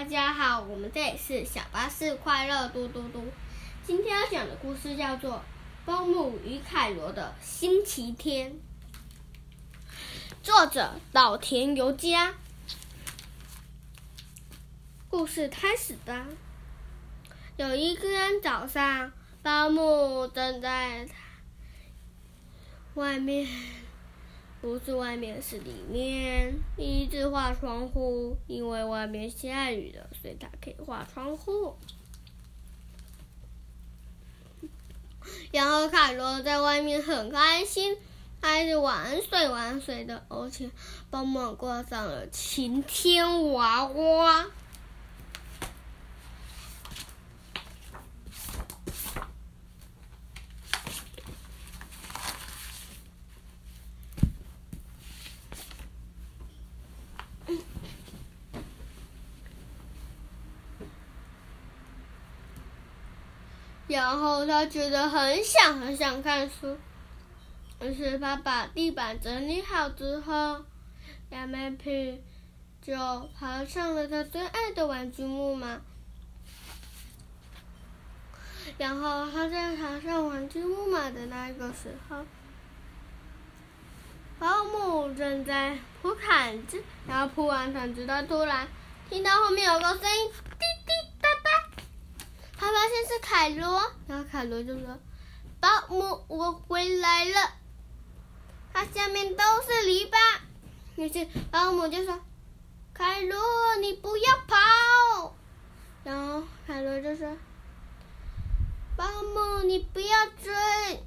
大家好，我们这里是小巴士快乐嘟嘟嘟。今天要讲的故事叫做《保姆与凯罗的星期天》，作者岛田由佳。故事开始吧。有一天早上，保姆正在外面。不是外面，是里面。第一次画窗户，因为外面下雨了，所以他可以画窗户。然后凯罗在外面很开心，开始玩水玩水的，而且帮忙挂上了晴天娃娃。然后他觉得很想很想看书，于是他把地板整理好之后，亚美皮就爬上了他最爱的玩具木马。然后他在爬上玩具木马的那个时候，保姆正在铺毯子，然后铺完毯子，他突然听到后面有个声音，滴。发现是凯罗，然后凯罗就说：“保姆，我回来了。”它下面都是篱笆，于是保姆就说：“凯罗，你不要跑。”然后凯罗就说：“保姆，你不要追。”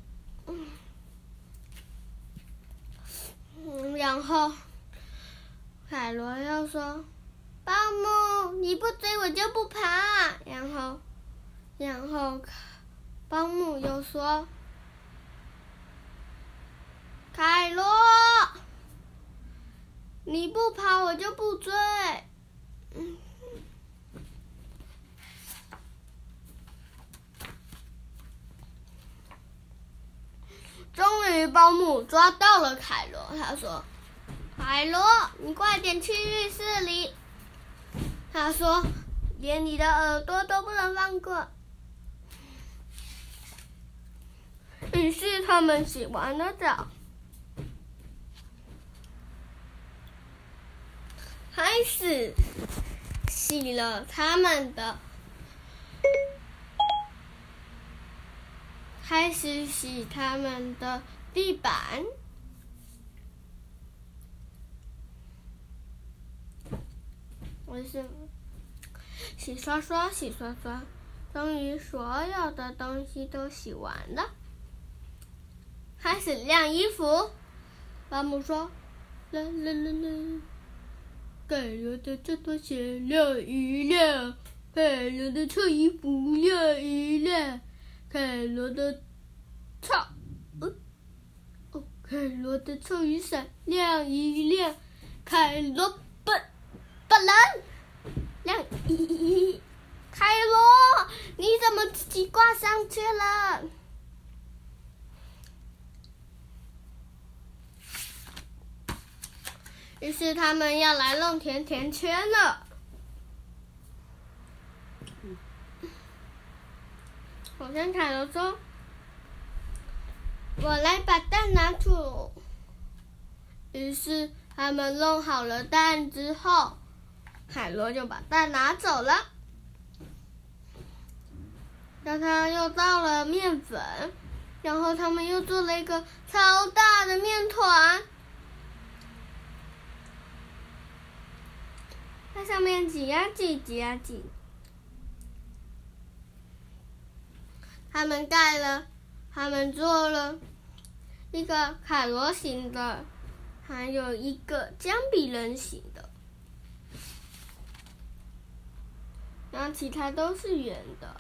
嗯，然后凯罗又说：“保姆，你不追我就不爬。”然后。然后，保姆又说：“凯罗，你不跑，我就不追。”终于，保姆抓到了凯罗。他说：“凯罗，你快点去浴室里。”他说：“连你的耳朵都不能放过。”于是他们洗完了澡，开始洗了他们的，开始洗他们的地板。为什么？洗刷刷，洗刷刷，终于所有的东西都洗完了。开始晾衣服，保姆说：“来来来来，盖罗的这拖鞋晾一晾，盖罗的臭衣服晾一晾，盖罗的臭，哦，凯罗的臭雨伞晾一晾，凯罗不不能晾一，凯罗，你怎么自己挂上去了？”于是他们要来弄甜甜圈了。我先凯罗说：“我来把蛋拿出。”于是他们弄好了蛋之后，海螺就把蛋拿走了。然后他又倒了面粉，然后他们又做了一个超大的面团。上面挤呀挤，挤呀挤。他们盖了，他们做了一个卡罗形的，还有一个姜比人形的，然后其他都是圆的。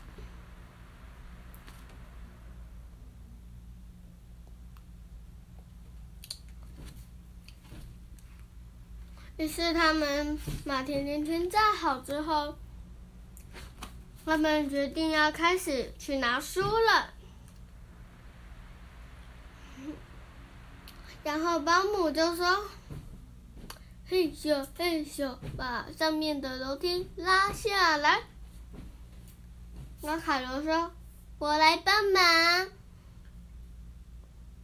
于是他们把甜甜圈炸好之后，他们决定要开始去拿书了。然后保姆就说：“嘿咻嘿咻，把上面的楼梯拉下来。那凯罗说：“我来帮忙。”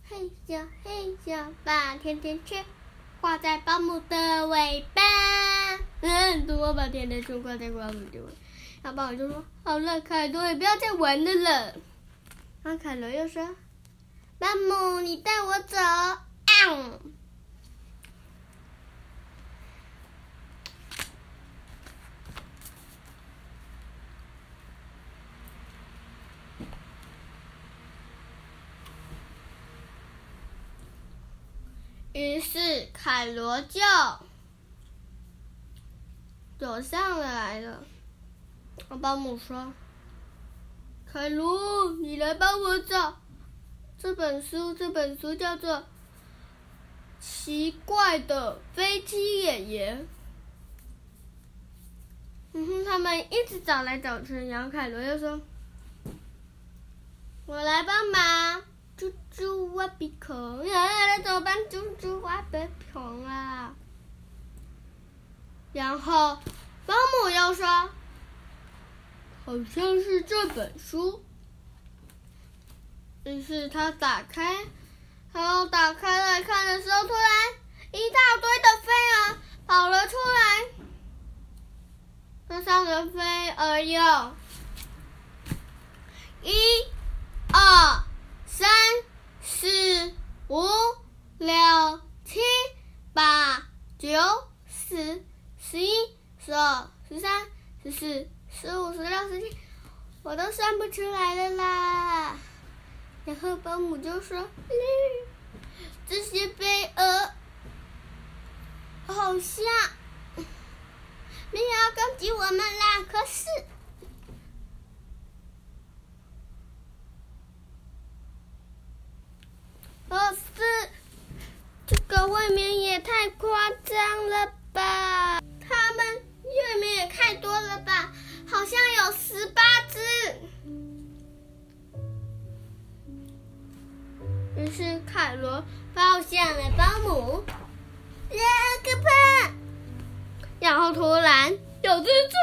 嘿咻嘿咻，把甜甜圈挂在保姆的尾巴。嗯，我把甜甜圈挂在保姆的尾巴。然后保姆就说：“好了，凯罗，也不要再玩了了。”然后凯罗又说：“保姆，你带我走。”啊！于是凯罗就走上来了。我保姆说：“凯罗，你来帮我找这本书。这本书叫做《奇怪的飞机演员》。”嗯哼，他们一直找来找去，然后凯罗又说：“我来帮忙。”猪猪挖鼻孔，那怎么办？猪猪挖鼻孔啊！然后保姆又说：“好像是这本书。”于是他打开，然后打开来看的时候，突然一大堆的飞蛾跑了出来。那上的飞蛾有，一、二。三、四、五、六、七、八、九、十、十一、十二、十三、十四、十五、十六、十七，我都算不出来了啦。然后保姆就说：“这些飞蛾好像没有要攻击我们啦，可是……”可是，这个未免也太夸张了吧！他们未免也太多了吧？好像有十八只。于是凯罗抱向了保姆，呀，可怕！然后突然有蜘蛛，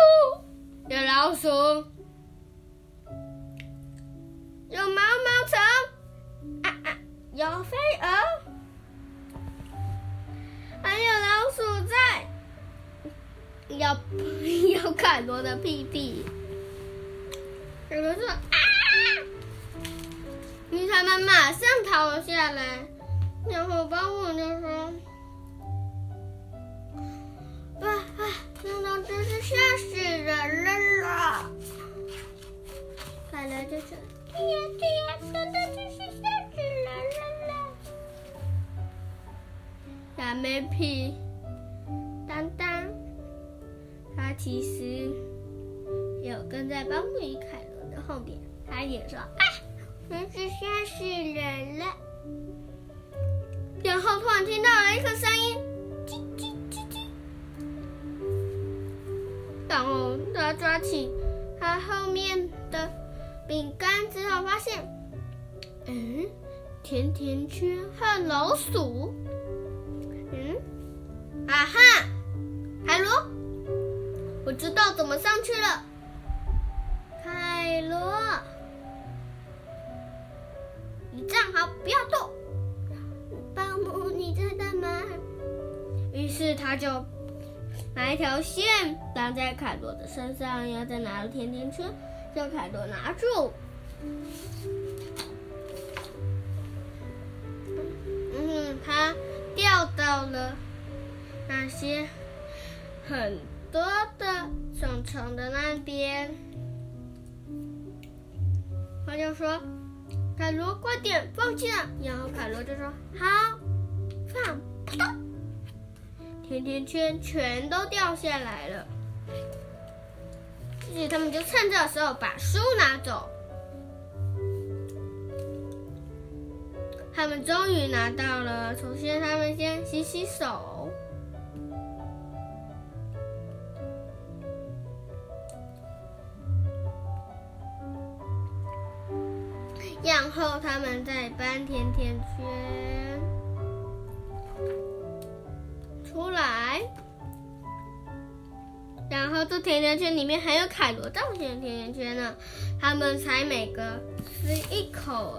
有老鼠，有毛毛虫。有飞蛾，还有老鼠在，咬咬凯罗的屁屁。凯罗说：“啊！”女他们马上逃了下来，然后保姆就说：“啊啊，真的真是吓死人了啦！”凯罗就说：“对呀对小妹皮，当当，他其实有跟在邦姆与凯罗的后面。他也说：“啊，真是吓死人了。”然后突然听到了一个声音，叽叽叽叽。然后他抓起他后面的饼干之后，发现，嗯，甜甜圈和老鼠。啊哈，海螺，我知道怎么上去了。海螺，你站好，不要动。保姆，你在干嘛？于是他就拿一条线绑在凯罗的身上，然后再拿了甜甜圈，叫凯罗拿住。嗯，他。掉到了那些很多的虫虫的那边，他就说：“凯罗，快点放弃了。”然后凯罗就说：“好，放。”扑通，甜甜圈全都掉下来了。于是他们就趁这时候把书拿走。他们终于拿到了。首先，他们先洗洗手，后他们再搬甜甜圈出来。然后这甜甜圈里面还有凯罗造型的甜甜圈呢，他们才每个吃一口。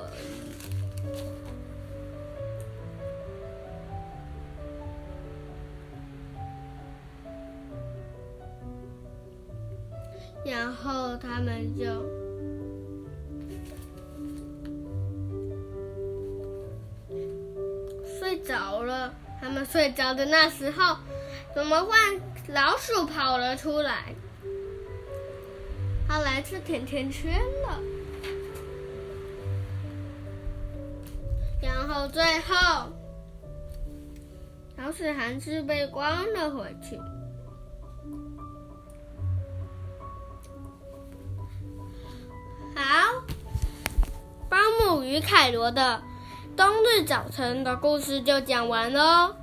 然后他们就他们睡着的那时候，怎么换老鼠跑了出来？他来吃甜甜圈了。然后最后，老鼠还是被关了回去。好，保姆与凯罗的冬日早晨的故事就讲完了。